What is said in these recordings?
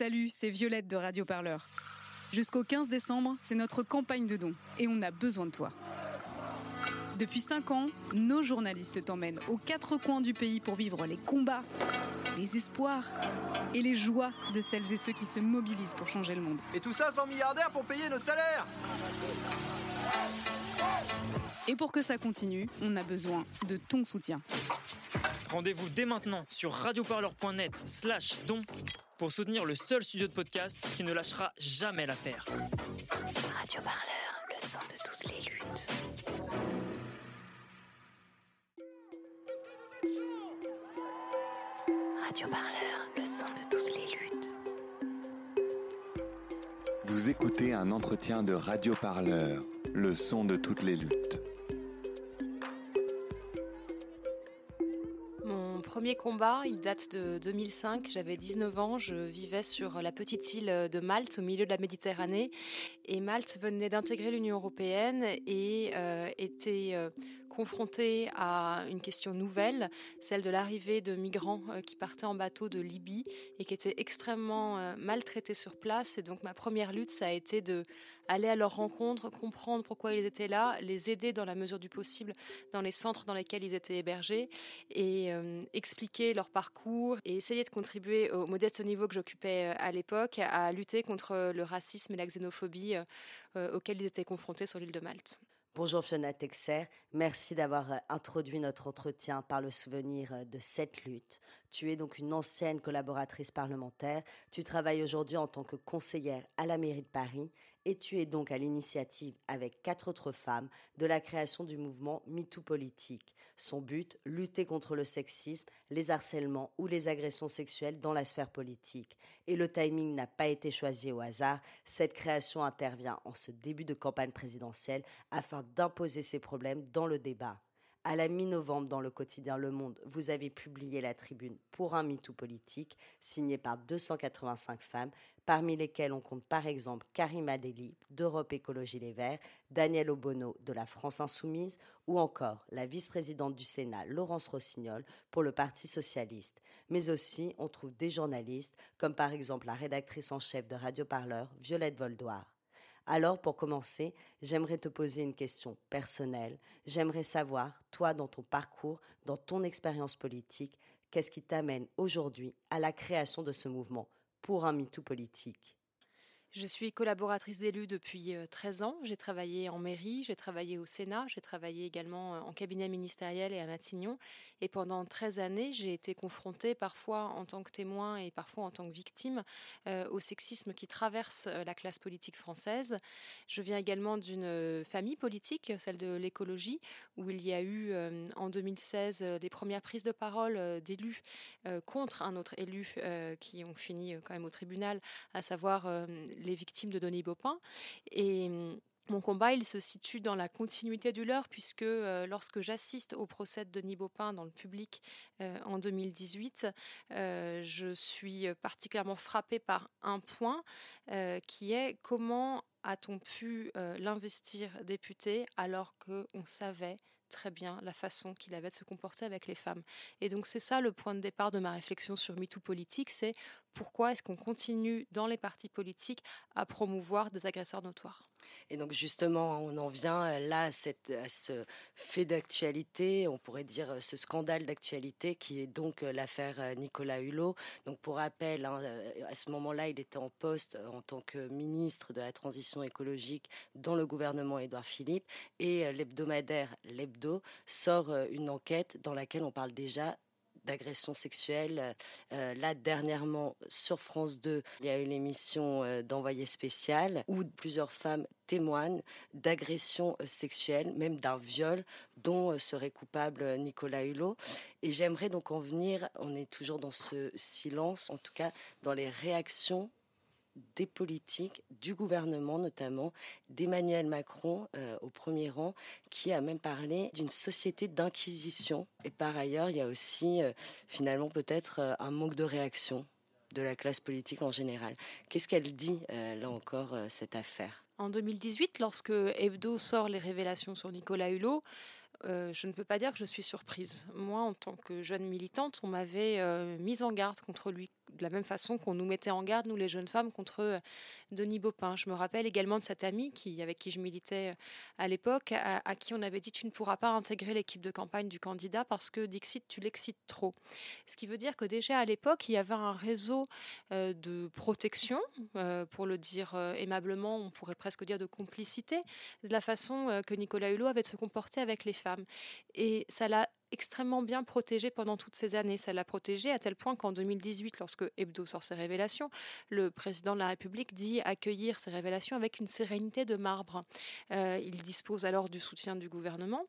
Salut, c'est Violette de Radio Parleur. Jusqu'au 15 décembre, c'est notre campagne de dons et on a besoin de toi. Depuis 5 ans, nos journalistes t'emmènent aux quatre coins du pays pour vivre les combats, les espoirs et les joies de celles et ceux qui se mobilisent pour changer le monde. Et tout ça sans milliardaires pour payer nos salaires Et pour que ça continue, on a besoin de ton soutien. Rendez-vous dès maintenant sur radioparleur.net slash don pour soutenir le seul studio de podcast qui ne lâchera jamais l'affaire. Radio Parleur, le son de toutes les luttes. Radio Parleur, le son de toutes les luttes. Vous écoutez un entretien de Radio Parleur, le son de toutes les luttes. Combat, il date de 2005. J'avais 19 ans. Je vivais sur la petite île de Malte, au milieu de la Méditerranée. Et Malte venait d'intégrer l'Union européenne et euh, était euh, confrontée à une question nouvelle, celle de l'arrivée de migrants euh, qui partaient en bateau de Libye et qui étaient extrêmement euh, maltraités sur place. Et donc ma première lutte, ça a été de aller à leur rencontre, comprendre pourquoi ils étaient là, les aider dans la mesure du possible dans les centres dans lesquels ils étaient hébergés et euh, expliquer leur parcours et essayer de contribuer au modeste niveau que j'occupais à l'époque à lutter contre le racisme et la xénophobie auxquels ils étaient confrontés sur l'île de Malte. Bonjour Fiona Texer, merci d'avoir euh, introduit notre entretien par le souvenir euh, de cette lutte. Tu es donc une ancienne collaboratrice parlementaire, tu travailles aujourd'hui en tant que conseillère à la mairie de Paris et tu es donc à l'initiative avec quatre autres femmes de la création du mouvement MeToo Politique. Son but, lutter contre le sexisme, les harcèlements ou les agressions sexuelles dans la sphère politique. Et le timing n'a pas été choisi au hasard, cette création intervient en ce début de campagne présidentielle afin d'imposer ces problèmes dans le débat. À la mi-novembre, dans le quotidien Le Monde, vous avez publié la tribune pour un MeToo politique, signée par 285 femmes, parmi lesquelles on compte par exemple Karima Deli d'Europe Écologie Les Verts, Daniel Obono de la France Insoumise ou encore la vice-présidente du Sénat Laurence Rossignol pour le Parti Socialiste. Mais aussi, on trouve des journalistes, comme par exemple la rédactrice en chef de Radio Parleur, Violette Voldoir. Alors, pour commencer, j'aimerais te poser une question personnelle. J'aimerais savoir, toi, dans ton parcours, dans ton expérience politique, qu'est-ce qui t'amène aujourd'hui à la création de ce mouvement? Pour un MeToo politique Je suis collaboratrice d'élus depuis euh, 13 ans. J'ai travaillé en mairie, j'ai travaillé au Sénat, j'ai travaillé également euh, en cabinet ministériel et à Matignon. Et pendant 13 années, j'ai été confrontée parfois en tant que témoin et parfois en tant que victime euh, au sexisme qui traverse euh, la classe politique française. Je viens également d'une euh, famille politique, celle de l'écologie, où il y a eu euh, en 2016 euh, les premières prises de parole euh, d'élus euh, contre un autre élu euh, qui ont fini euh, quand même au tribunal, à savoir euh, les victimes de Denis Baupin. Et hum, mon combat, il se situe dans la continuité du leur, puisque euh, lorsque j'assiste au procès de Denis Baupin dans le public euh, en 2018, euh, je suis particulièrement frappée par un point qui est comment a-t-on pu l'investir député alors qu'on savait très bien la façon qu'il avait de se comporter avec les femmes. Et donc c'est ça le point de départ de ma réflexion sur MeToo politique, c'est pourquoi est-ce qu'on continue dans les partis politiques à promouvoir des agresseurs notoires? Et donc justement, on en vient euh, là à, ce fait d'actualité, on pourrait dire euh, ce scandale d'actualité qui est donc euh, l'affaire Nicolas Hulot. Donc pour rappel, hein, à ce moment-là, il était en poste en tant que ministre de la transition écologique dans le gouvernement Édouard Philippe et l'hebdomadaire L'Hebdo sort une enquête dans laquelle on parle déjà d'agressions sexuelles. Euh, là, dernièrement, sur France 2, il y a eu l'émission euh, d'envoyé spécial où plusieurs femmes témoignent d'agressions euh, sexuelles, même d'un viol dont euh, serait coupable Nicolas Hulot. Et j'aimerais donc en venir, on est toujours dans ce silence, en tout cas dans les réactions des politiques, du gouvernement notamment, d'Emmanuel Macron euh, au premier rang, qui a même parlé d'une société d'inquisition. Et par ailleurs, il y a aussi euh, finalement peut-être euh, un manque de réaction de la classe politique en général. Qu'est-ce qu'elle dit, là encore, cette affaire? En 2018, lorsque Hebdo sort les révélations sur Nicolas Hulot, je ne peux pas dire que je suis surprise. Moi, en tant que jeune militante, on m'avait mise en garde contre lui de la même façon qu'on nous mettait en garde, nous les jeunes femmes, contre Denis Baupin. Je me rappelle également de cette amie qui, avec qui je militais à l'époque, à, qui on avait dit tu ne pourras pas intégrer l'équipe de campagne du candidat parce que Dixit, tu l'excites trop. Ce qui veut dire que déjà à l'époque, il y avait un réseau de protection, pour le dire aimablement, on pourrait presque dire de complicité, de la façon que Nicolas Hulot avait de se comporter avec les femmes. Et ça l'a extrêmement bien protégé pendant toutes ces années. Ça l'a protégé à tel point qu'en 2018, lorsque Hebdo sort ses révélations, le président de la République dit accueillir ces révélations avec une sérénité de marbre. Euh, il dispose alors du soutien du gouvernement.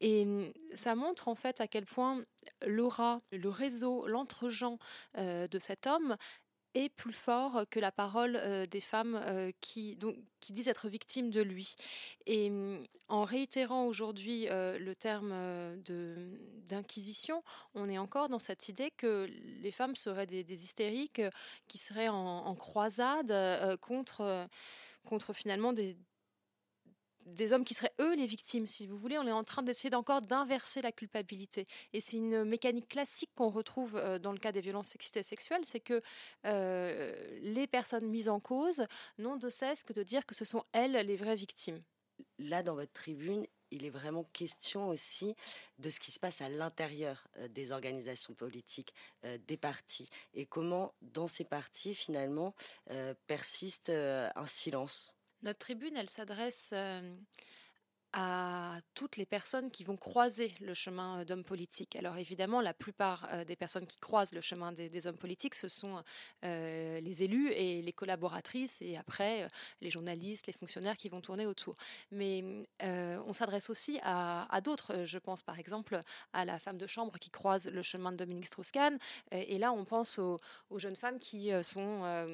Et hum, ça montre en fait à quel point l'aura, le réseau, l'entre-gens euh, de cet homme est plus fort que la parole des femmes qui, donc, qui disent être victimes de lui. Et mmh, en réitérant aujourd'hui le terme d'inquisition, on est encore dans cette idée que les femmes seraient des, hystériques qui seraient en, en croisade contre, contre finalement des, des hommes qui seraient eux les victimes, si vous voulez. On est en train d'essayer encore d'inverser la culpabilité. Et c'est une mécanique classique qu'on retrouve euh, dans le cas des violences sexistes et sexuelles, c'est que euh, les personnes mises en cause n'ont de cesse que de dire que ce sont elles les vraies victimes. Là, dans votre tribune, il est vraiment question aussi de ce qui se passe à l'intérieur euh, des organisations politiques, des partis, et comment dans ces partis, finalement, persiste un silence? Notre tribune, elle s'adresse euh, à toutes les personnes qui vont croiser le chemin euh, d'hommes politiques. Alors évidemment, la plupart euh, des personnes qui croisent le chemin des, hommes politiques, ce sont euh, les élus et les collaboratrices, et après les journalistes, les fonctionnaires qui vont tourner autour. Mais on s'adresse aussi à, d'autres. Je pense par exemple à la femme de chambre qui croise le chemin de Dominique Strauss-Kahn. Et, là, on pense aux, jeunes femmes qui sont,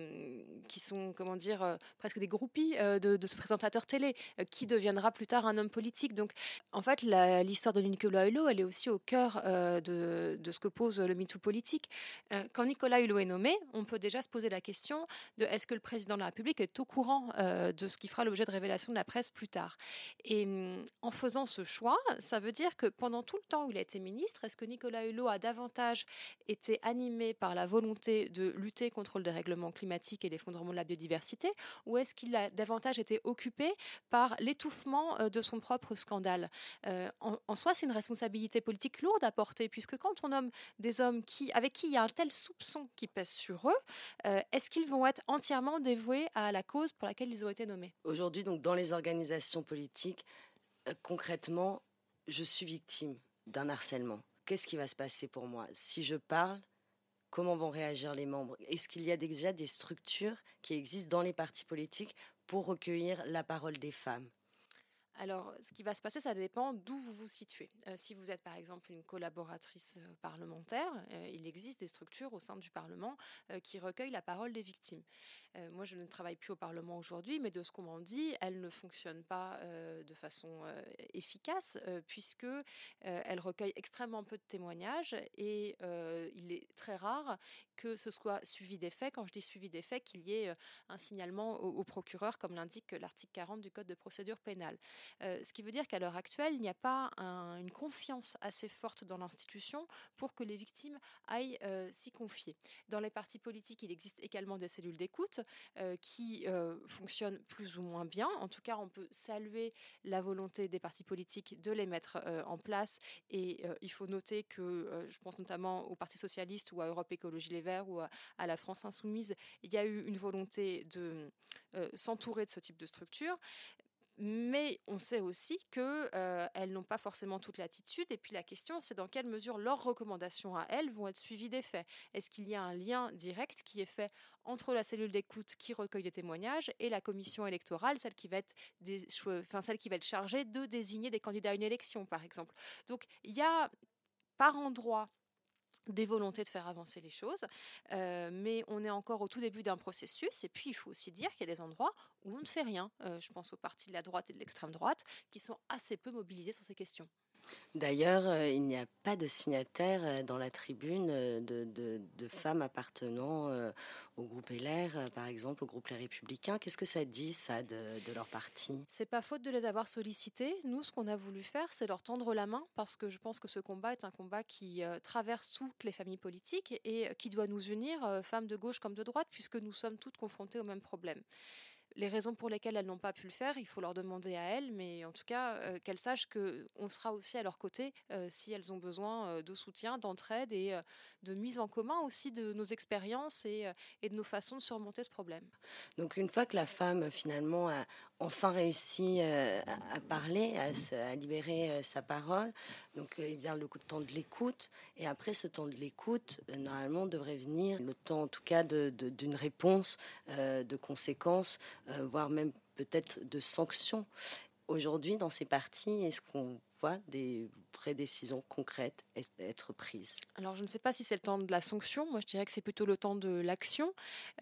qui sont, comment dire, presque des groupies de, de ce présentateur télé, qui deviendra plus tard un homme politique. Donc, en fait, l'histoire de Nicolas Hulot, elle est aussi au cœur euh, de, ce que pose le MeToo politique. Euh, quand Nicolas Hulot est nommé, on peut déjà se poser la question de est-ce que le président de la République est au courant euh, de ce qui fera l'objet de révélation de la presse plus tard Et mm, en faisant ce choix, ça veut dire que pendant tout le temps où il a été ministre, est-ce que Nicolas Hulot a davantage été animé par la volonté de lutter contre le dérèglement climatique et l'effondrement de la biodiversité, ou est-ce qu'il a davantage été occupé par l'étouffement de son propre scandale. Euh, en, soi, c'est une responsabilité politique lourde à porter, puisque quand on nomme des hommes qui, avec qui il y a un tel soupçon qui pèse sur eux, euh, est-ce qu'ils vont être entièrement dévoués à la cause pour laquelle ils ont été nommés? Aujourd'hui, donc, dans les organisations politiques, euh, concrètement, je suis victime d'un harcèlement. Qu'est-ce qui va se passer pour moi? Si je parle, comment vont réagir les membres? Est-ce qu'il y a déjà des structures qui existent dans les partis politiques pour recueillir la parole des femmes? Alors, ce qui va se passer, ça dépend d'où vous vous situez. Euh, si vous êtes par exemple une collaboratrice euh, parlementaire, euh, il existe des structures au sein du Parlement qui recueillent la parole des victimes. moi, je ne travaille plus au Parlement aujourd'hui, mais de ce qu'on m'en dit, elle ne fonctionne pas de façon efficace puisque elle recueille extrêmement peu de témoignages et il est très rare que ce soit suivi des faits. Quand je dis suivi des faits, qu'il y ait un signalement au procureur, comme l'indique l'article 40 du Code de procédure pénale. Euh, ce qui veut dire qu'à l'heure actuelle, il n'y a pas une confiance assez forte dans l'institution pour que les victimes aillent euh, s'y confier. Dans les partis politiques, il existe également des cellules d'écoute euh, qui fonctionnent plus ou moins bien. En tout cas, on peut saluer la volonté des partis politiques de les mettre en place. Et il faut noter que, je pense notamment au Parti socialiste ou à Europe Écologie Les ou à, la France Insoumise, il y a eu une volonté de s'entourer de ce type de structure. Mais on sait aussi qu'elles euh, n'ont pas forcément toute l'attitude. Et puis la question, c'est dans quelle mesure leurs recommandations à elles vont être suivies des faits. Est-ce qu'il y a un lien direct qui est fait entre la cellule d'écoute qui recueille des témoignages et la commission électorale, celle qui va être, enfin, celle qui va être chargée de désigner des candidats à une élection, par exemple? Donc il y a par endroit des volontés de faire avancer les choses, euh, mais on est encore au tout début d'un processus, et puis il faut aussi dire qu'il y a des endroits où on ne fait rien. Euh, je pense aux partis de la droite et de l'extrême droite qui sont assez peu mobilisés sur ces questions. D'ailleurs, euh, il n'y a pas de signataires euh, dans la tribune euh, de, femmes appartenant au groupe LR, par exemple, au groupe Les Républicains. Qu'est-ce que ça dit, ça, de, leur parti? C'est pas faute de les avoir sollicités. Nous, ce qu'on a voulu faire, c'est leur tendre la main, parce que je pense que ce combat est un combat qui traverse toutes les familles politiques et qui doit nous unir, femmes de gauche comme de droite, puisque nous sommes toutes confrontées au même problème les raisons pour lesquelles elles n'ont pas pu le faire, il faut leur demander à elles, mais en tout cas, euh, qu'elles sachent qu'on sera aussi à leur côté euh, si elles ont besoin euh, de soutien, d'entraide et de mise en commun aussi de nos expériences et, de nos façons de surmonter ce problème. Donc une fois que la femme finalement a enfin réussi à parler, à, libérer sa parole, donc il vient le temps de l'écoute, et après ce temps de l'écoute, normalement devrait venir le temps en tout cas d'une réponse, de conséquences voire même peut-être de sanctions. Aujourd'hui, dans ces partis, est-ce qu'on des vraies décisions concrètes être prises Alors, je ne sais pas si c'est le temps de la sanction. Moi, je dirais que c'est plutôt le temps de l'action.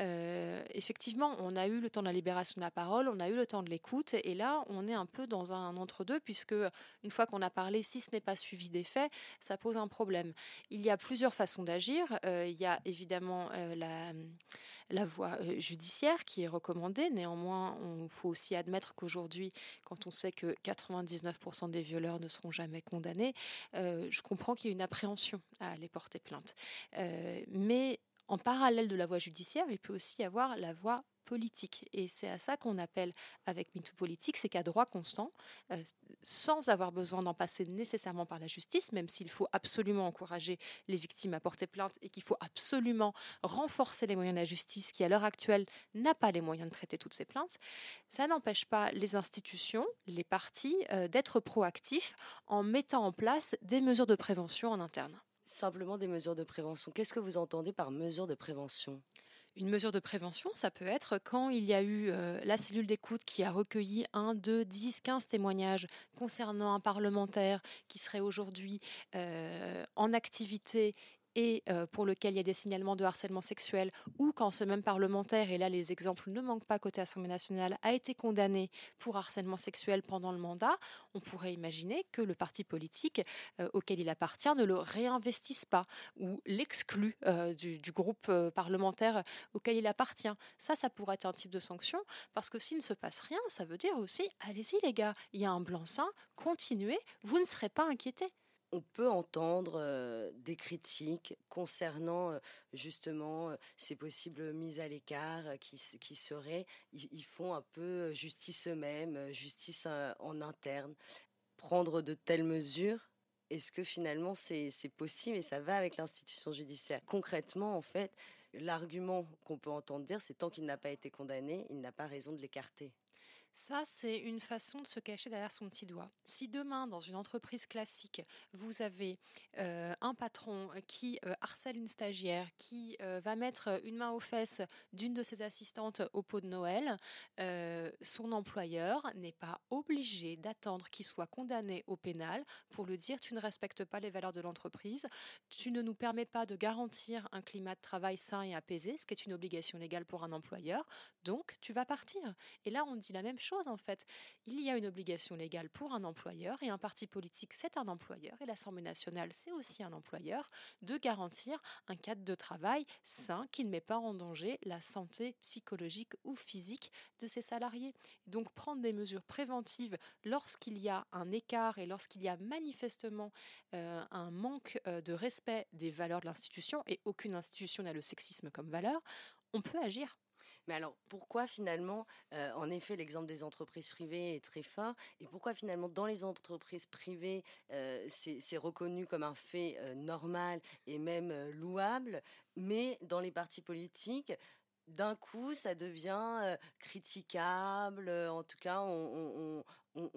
Euh, effectivement, on a eu le temps de la libération de la parole, on a eu le temps de l'écoute, et là, on est un peu dans un entre-deux, puisque une fois qu'on a parlé, si ce n'est pas suivi des faits, ça pose un problème. Il y a plusieurs façons d'agir. Euh, il y a évidemment la la voie judiciaire qui est recommandée. Néanmoins, il faut aussi admettre qu'aujourd'hui, quand on sait que 99% des violeurs ne seront jamais condamnés, je comprends qu'il y ait une appréhension à aller porter plainte. mais en parallèle de la voie judiciaire, il peut aussi y avoir la voie Et c'est à ça qu'on appelle avec MeToo politique, c'est qu'à droit constant, euh, sans avoir besoin d'en passer nécessairement par la justice, même s'il faut absolument encourager les victimes à porter plainte et qu'il faut absolument renforcer les moyens de la justice qui, à l'heure actuelle, n'a pas les moyens de traiter toutes ces plaintes, ça n'empêche pas les institutions, les partis, euh, d'être proactifs en mettant en place des mesures de prévention en interne. Simplement des mesures de prévention. Qu'est-ce que vous entendez par mesures de prévention? Une mesure de prévention, ça peut être quand il y a eu euh, la cellule d'écoute qui a recueilli 1, 2, 10, 15 témoignages concernant un parlementaire qui serait aujourd'hui euh, en activité et euh, pour lequel il y a des signalements de harcèlement sexuel, ou quand ce même parlementaire, et là les exemples ne manquent pas côté Assemblée nationale, a été condamné pour harcèlement sexuel pendant le mandat, on pourrait imaginer que le parti politique euh, auquel il appartient ne le réinvestisse pas ou l'exclut euh, du, groupe parlementaire auquel il appartient. Ça, ça pourrait être un type de sanction, parce que s'il ne se passe rien, ça veut dire aussi, allez-y les gars, il y a un blanc-seing, continuez, vous ne serez pas inquiétés on peut entendre des critiques concernant justement ces possibles mises à l'écart qui, seraient, ils, font un peu justice eux-mêmes, justice en interne. Prendre de telles mesures, est-ce que finalement c'est possible et ça va avec l'institution judiciaire? Concrètement, en fait, l'argument qu'on peut entendre dire, c'est tant qu'il n'a pas été condamné, il n'a pas raison de l'écarter. Ça, c'est une façon de se cacher derrière son petit doigt. Si demain, dans une entreprise classique, vous avez euh, un patron qui euh, harcèle une stagiaire, qui euh, va mettre une main aux fesses d'une de ses assistantes au pot de Noël, son employeur n'est pas obligé d'attendre qu'il soit condamné au pénal pour le dire tu ne respectes pas les valeurs de l'entreprise, tu ne nous permets pas de garantir un climat de travail sain et apaisé, ce qui est une obligation légale pour un employeur, donc tu vas partir. Et là, on dit la même chose en fait. Il y a une obligation légale pour un employeur et un parti politique c'est un employeur et l'Assemblée nationale c'est aussi un employeur de garantir un cadre de travail sain qui ne met pas en danger la santé psychologique ou physique de ses salariés. Donc prendre des mesures préventives lorsqu'il y a un écart et lorsqu'il y a manifestement euh, un manque euh, de respect des valeurs de l'institution et aucune institution n'a le sexisme comme valeur, on peut agir. Mais alors, pourquoi finalement, euh, en effet, l'exemple des entreprises privées est très fort, et pourquoi finalement, dans les entreprises privées, euh, c'est reconnu comme un fait euh, normal et même louable, mais dans les partis politiques, d'un coup, ça devient critiquable. En tout cas, on,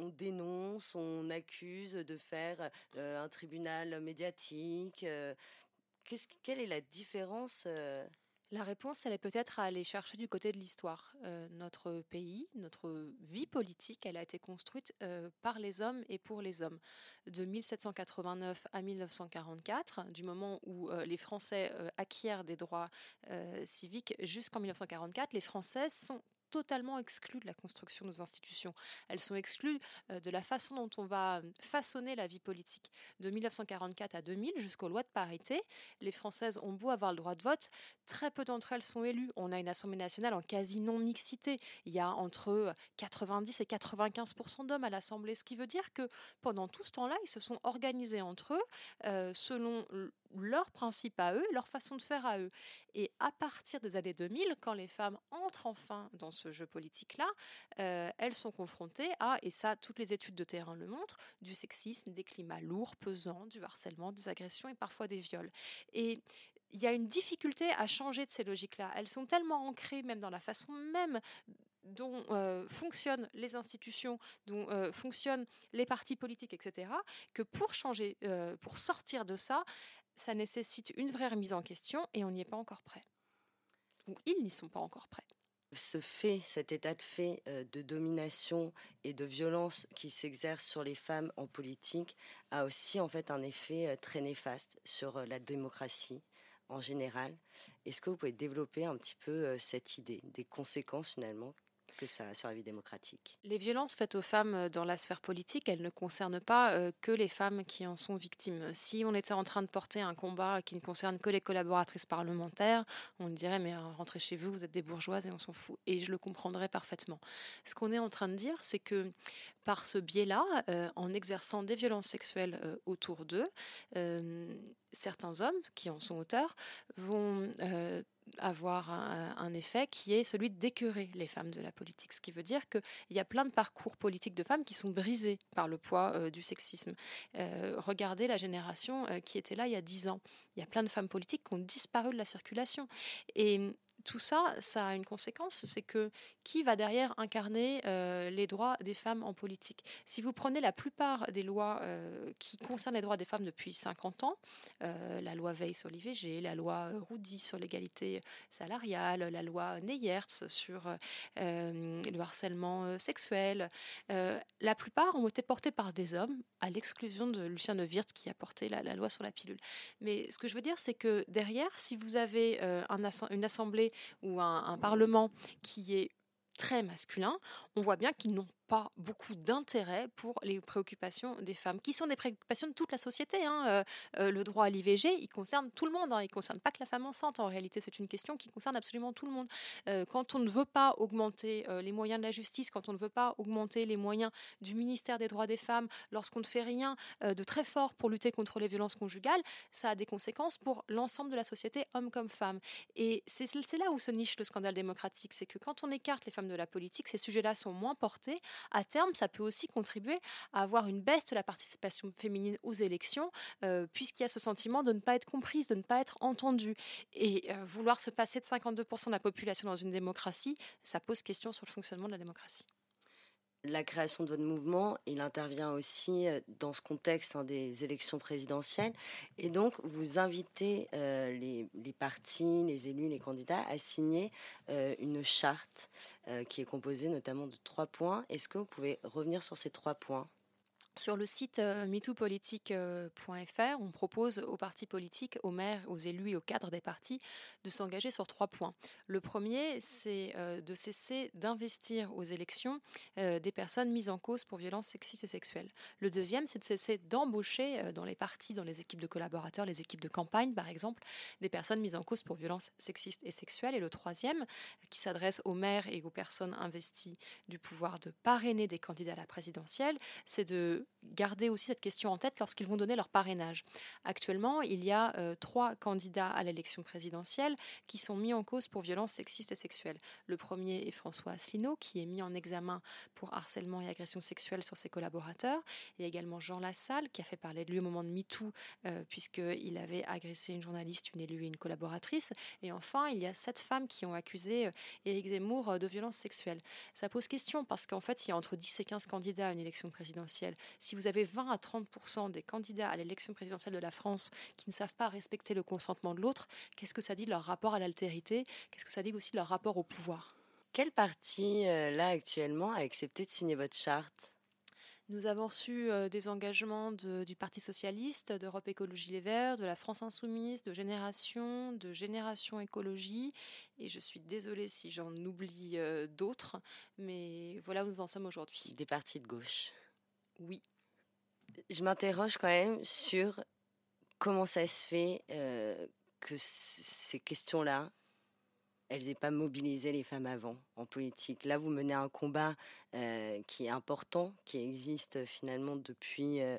dénonce, on accuse de faire un tribunal médiatique. quelle est la différence la réponse, elle est peut-être à aller chercher du côté de l'histoire. Euh, notre pays, notre vie politique, elle a été construite euh, par les hommes et pour les hommes. De 1789 à 1944, du moment où euh, les Français acquièrent des droits civiques jusqu'en 1944, les Françaises sont totalement exclues de la construction de nos institutions. Elles sont exclues euh, de la façon dont on va euh, façonner la vie politique. De 1944 à 2000, jusqu'aux lois de parité, les Françaises ont beau avoir le droit de vote, très peu d'entre elles sont élues. On a une Assemblée nationale en quasi non-mixité. Il y a entre 90 et 95% d'hommes à l'Assemblée, ce qui veut dire que pendant tout ce temps-là, ils se sont organisés entre eux euh, selon leurs principes à eux, leur façon de faire à eux. Et à partir des années 2000, quand les femmes entrent enfin dans ce jeu politique-là, euh, elles sont confrontées à, et ça toutes les études de terrain le montrent, du sexisme, des climats lourds, pesants, du harcèlement, des agressions et parfois des viols. Et il y a une difficulté à changer de ces logiques-là. Elles sont tellement ancrées même dans la façon même dont euh, fonctionnent les institutions, dont euh, fonctionnent les partis politiques, etc., que pour changer, pour sortir de ça, ça nécessite une vraie remise en question et on n'y est pas encore prêt. Ou ils n'y sont pas encore prêts. Ce fait, cet état de fait de domination et de violence qui s'exerce sur les femmes en politique a aussi en fait un effet très néfaste sur la démocratie en général. Est-ce que vous pouvez développer un petit peu cette idée des conséquences finalement que ça sur la vie démocratique. Les violences faites aux femmes euh, dans la sphère politique, elles ne concernent pas euh, que les femmes qui en sont victimes. Si on était en train de porter un combat qui ne concerne que les collaboratrices parlementaires, on dirait mais euh, rentrez chez vous, vous êtes des bourgeoises et on s'en fout. Et je le comprendrais parfaitement. Ce qu'on est en train de dire, c'est que par ce biais-là, en exerçant des violences sexuelles autour d'eux, certains hommes qui en sont auteurs vont avoir un, effet qui est celui d'écœurer les femmes de la politique. Ce qui veut dire qu'il y a plein de parcours politiques de femmes qui sont brisés par le poids euh, du sexisme. Euh, regardez la génération euh, qui était là il y a dix ans. Il y a plein de femmes politiques qui ont disparu de la circulation. Et tout ça, ça a une conséquence, c'est que qui va derrière incarner euh, les droits des femmes en politique Si vous prenez la plupart des lois euh, qui concernent les droits des femmes depuis 50 ans, euh, la loi Veil sur l'IVG, la loi Roudy sur l'égalité salariale, la loi Neyertz sur le harcèlement sexuel, la plupart ont été portées par des hommes, à l'exclusion de Lucien Neuwirth qui a porté la, loi sur la pilule. Mais ce que je veux dire, c'est que derrière, si vous avez un, une assemblée ou un, Parlement qui est très masculin, on voit bien qu'ils n'ont pas beaucoup d'intérêt pour les préoccupations des femmes, qui sont des préoccupations de toute la société. Hein. Euh, euh, le droit à l'IVG, il concerne tout le monde, hein. il ne concerne pas que la femme enceinte. En réalité, c'est une question qui concerne absolument tout le monde. Euh, quand on ne veut pas augmenter les moyens de la justice, quand on ne veut pas augmenter les moyens du ministère des droits des femmes, lorsqu'on ne fait rien de très fort pour lutter contre les violences conjugales, ça a des conséquences pour l'ensemble de la société, hommes comme femmes. Et c'est là où se niche le scandale démocratique, c'est que quand on écarte les femmes de la politique, ces sujets-là sont moins portés à terme, ça peut aussi contribuer à avoir une baisse de la participation féminine aux élections, euh, puisqu'il y a ce sentiment de ne pas être comprise, de ne pas être entendue. Et euh, vouloir se passer de 52% de la population dans une démocratie, ça pose question sur le fonctionnement de la démocratie la création de votre mouvement, il intervient aussi euh, dans ce contexte hein, des élections présidentielles. Et donc, vous invitez euh, les, partis, les élus, les candidats à signer euh, une charte qui est composée notamment de trois points. Est-ce que vous pouvez revenir sur ces trois points? Sur le site euh, on propose aux partis politiques, aux maires, aux élus et aux cadres des partis de s'engager sur trois points. Le premier, c'est euh, de cesser d'investir aux élections euh, des personnes mises en cause pour violences sexistes et sexuelles. Le deuxième, c'est de cesser d'embaucher euh, dans les partis, dans les équipes de collaborateurs, les équipes de campagne par exemple, des personnes mises en cause pour violences sexistes et sexuelles. Et le troisième, qui s'adresse aux maires et aux personnes investies du pouvoir de parrainer des candidats à la présidentielle, c'est de garder aussi cette question en tête lorsqu'ils vont donner leur parrainage. Actuellement, il y a euh, trois candidats à l'élection présidentielle qui sont mis en cause pour violences sexistes et sexuelles. Le premier est François Asselineau, qui est mis en examen pour harcèlement et agression sexuelle sur ses collaborateurs. Il y a également Jean Lassalle, qui a fait parler de lui au moment de MeToo, euh, puisqu'il avait agressé une journaliste, une élue et une collaboratrice. Et enfin, il y a sept femmes qui ont accusé euh, Éric Zemmour de violences sexuelles. Ça pose question parce qu'en fait, il y a entre 10 et 15 candidats à une élection présidentielle si vous avez 20 à 30% des candidats à l'élection présidentielle de la France qui ne savent pas respecter le consentement de l'autre, qu'est-ce que ça dit de leur rapport à l'altérité? Qu'est-ce que ça dit aussi de leur rapport au pouvoir? Quel parti, euh, là, actuellement, a accepté de signer votre charte? Nous avons reçu des engagements du Parti socialiste, d'Europe Écologie Les Verts, de la France Insoumise, de Génération, de Génération Écologie. Et je suis désolée si j'en oublie d'autres, mais voilà où nous en sommes aujourd'hui. Des partis de gauche. Oui. Je m'interroge quand même sur comment ça se fait que ces questions-là, elles n'aient pas mobilisé les femmes avant en politique. Là, vous menez un combat euh, qui est important, qui existe finalement depuis euh,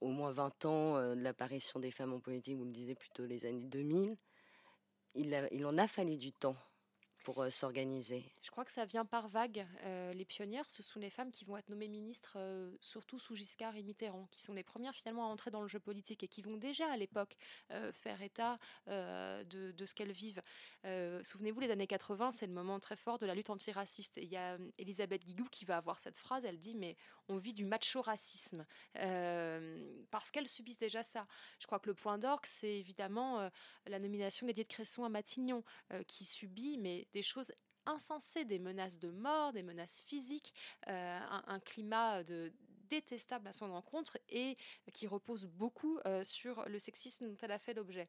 au moins 20 ans euh, de l'apparition des femmes en politique, vous le disiez plutôt les années 2000. Il, il en a fallu du temps pour euh, s'organiser Je crois que ça vient par vague. Euh, les pionnières, ce sont les femmes qui vont être nommées ministres, euh, surtout sous Giscard et Mitterrand, qui sont les premières finalement à entrer dans le jeu politique et qui vont déjà à l'époque faire état de, ce qu'elles vivent. Souvenez-vous, les années 80, c'est le moment très fort de la lutte antiraciste. Il y a Elisabeth Guigou qui va avoir cette phrase, elle dit, mais on vit du macho-racisme, parce qu'elles subissent déjà ça. Je crois que le point d'orgue, c'est évidemment la nomination d'Edith Cresson à Matignon, qui subit, mais choses insensées, des menaces de mort, des menaces physiques, euh, un, climat de détestable à son encontre et qui repose beaucoup euh, sur le sexisme dont elle a fait l'objet.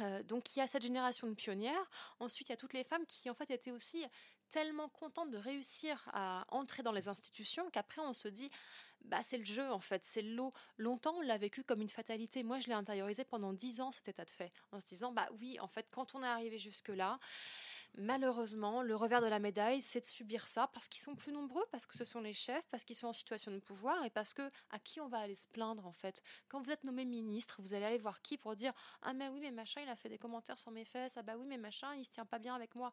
Euh, donc il y a cette génération de pionnières. Ensuite, il y a toutes les femmes qui en fait étaient aussi tellement contentes de réussir à entrer dans les institutions qu'après on se dit bah c'est le jeu en fait, c'est l'eau. Longtemps on l'a vécu comme une fatalité. Moi je l'ai intériorisé pendant dix ans cet état de fait en se disant bah oui en fait quand on est arrivé jusque là Malheureusement, le revers de la médaille, c'est de subir ça parce qu'ils sont plus nombreux, parce que ce sont les chefs, parce qu'ils sont en situation de pouvoir et parce que à qui on va aller se plaindre en fait? Quand vous êtes nommé ministre, vous allez aller voir qui pour dire ah mais oui mais machin il a fait des commentaires sur mes fesses, ah bah oui mais machin il se tient pas bien avec moi.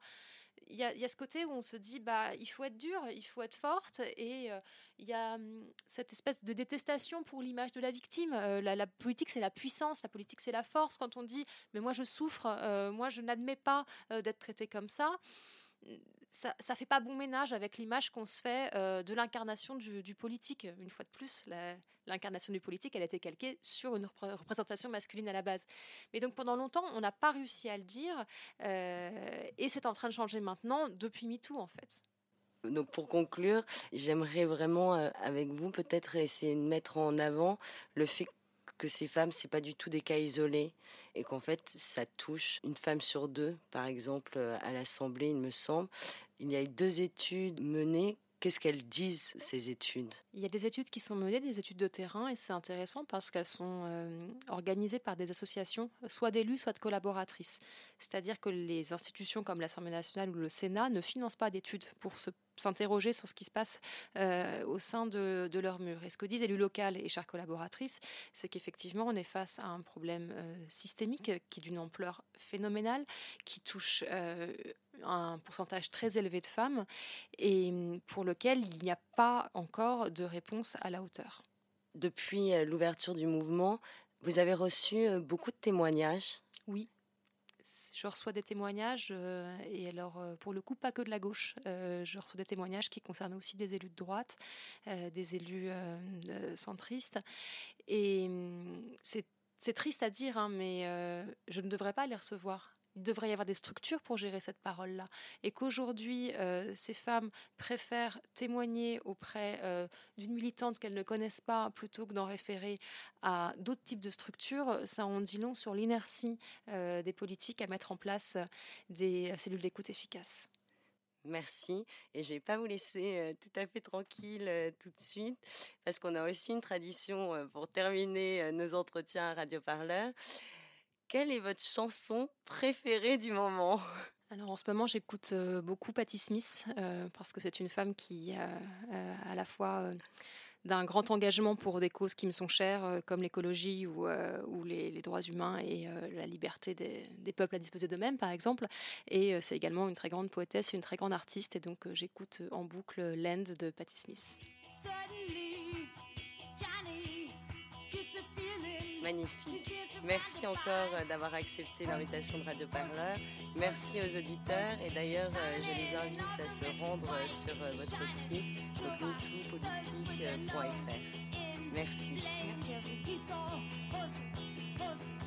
Il y a, ce côté où on se dit bah il faut être dur, il faut être forte et euh, il y a hum, cette espèce de détestation pour l'image de la victime. Euh, la, politique c'est la puissance, la politique c'est la force. Quand on dit mais moi je souffre, euh, moi je n'admets pas d'être traité comme ça, ça, ça fait pas bon ménage avec l'image qu'on se fait euh, de l'incarnation du, politique. Une fois de plus, l'incarnation du politique, elle a été calquée sur une représentation masculine à la base. Mais donc pendant longtemps, on n'a pas réussi à le dire, euh, et c'est en train de changer maintenant depuis MeToo en fait. Donc pour conclure, j'aimerais vraiment euh, avec vous peut-être essayer de mettre en avant le fait que ces femmes, c'est pas du tout des cas isolés et qu'en fait, ça touche une femme sur deux, par exemple, euh, à l'Assemblée, il me semble. Il y a eu deux études menées Qu'est-ce qu'elles disent, ces études? Il y a des études qui sont menées, des études de terrain, et c'est intéressant parce qu'elles sont euh, organisées par des associations, soit d'élus, soit de collaboratrices. C'est-à-dire que les institutions comme l'Assemblée nationale ou le Sénat ne financent pas d'études pour s'interroger sur ce qui se passe euh, au sein de, leur mur. Et ce que disent élus locaux et chères collaboratrices, c'est qu'effectivement, on est face à un problème euh, systémique qui est d'une ampleur phénoménale, qui touche un pourcentage très élevé de femmes et pour lequel il n'y a pas encore de réponse à la hauteur. Depuis l'ouverture du mouvement, vous avez reçu beaucoup de témoignages Oui je reçois des témoignages, euh, et alors euh, pour le coup, pas que de la gauche. Euh, je reçois des témoignages qui concernent aussi des élus de droite, des élus centristes. Et hum, c'est triste à dire, hein, mais je ne devrais pas les recevoir il devrait y avoir des structures pour gérer cette parole-là. Et qu'aujourd'hui, euh, ces femmes préfèrent témoigner auprès euh, d'une militante qu'elles ne connaissent pas plutôt que d'en référer à d'autres types de structures, ça en dit long sur l'inertie euh, des politiques à mettre en place des cellules d'écoute efficaces. Merci. Et je ne vais pas vous laisser tout à fait tranquille tout de suite, parce qu'on a aussi une tradition pour terminer nos entretiens à Radio Parleur. Quelle est votre chanson préférée du moment? Alors en ce moment, j'écoute euh, beaucoup Patti Smith euh, parce que c'est une femme qui a euh, à la fois d'un grand engagement pour des causes qui me sont chères, comme l'écologie ou, ou les, droits humains et la liberté des, des, peuples à disposer d'eux-mêmes, par exemple. Et c'est également une très grande poétesse et une très grande artiste. Et donc j'écoute en boucle Land de Patti Smith magnifique. Merci encore euh, d'avoir accepté l'invitation de Radio Parleur. Merci aux auditeurs et d'ailleurs euh, je les invite à se rendre euh, sur votre site metoopolitique.fr. Merci. Merci à vous.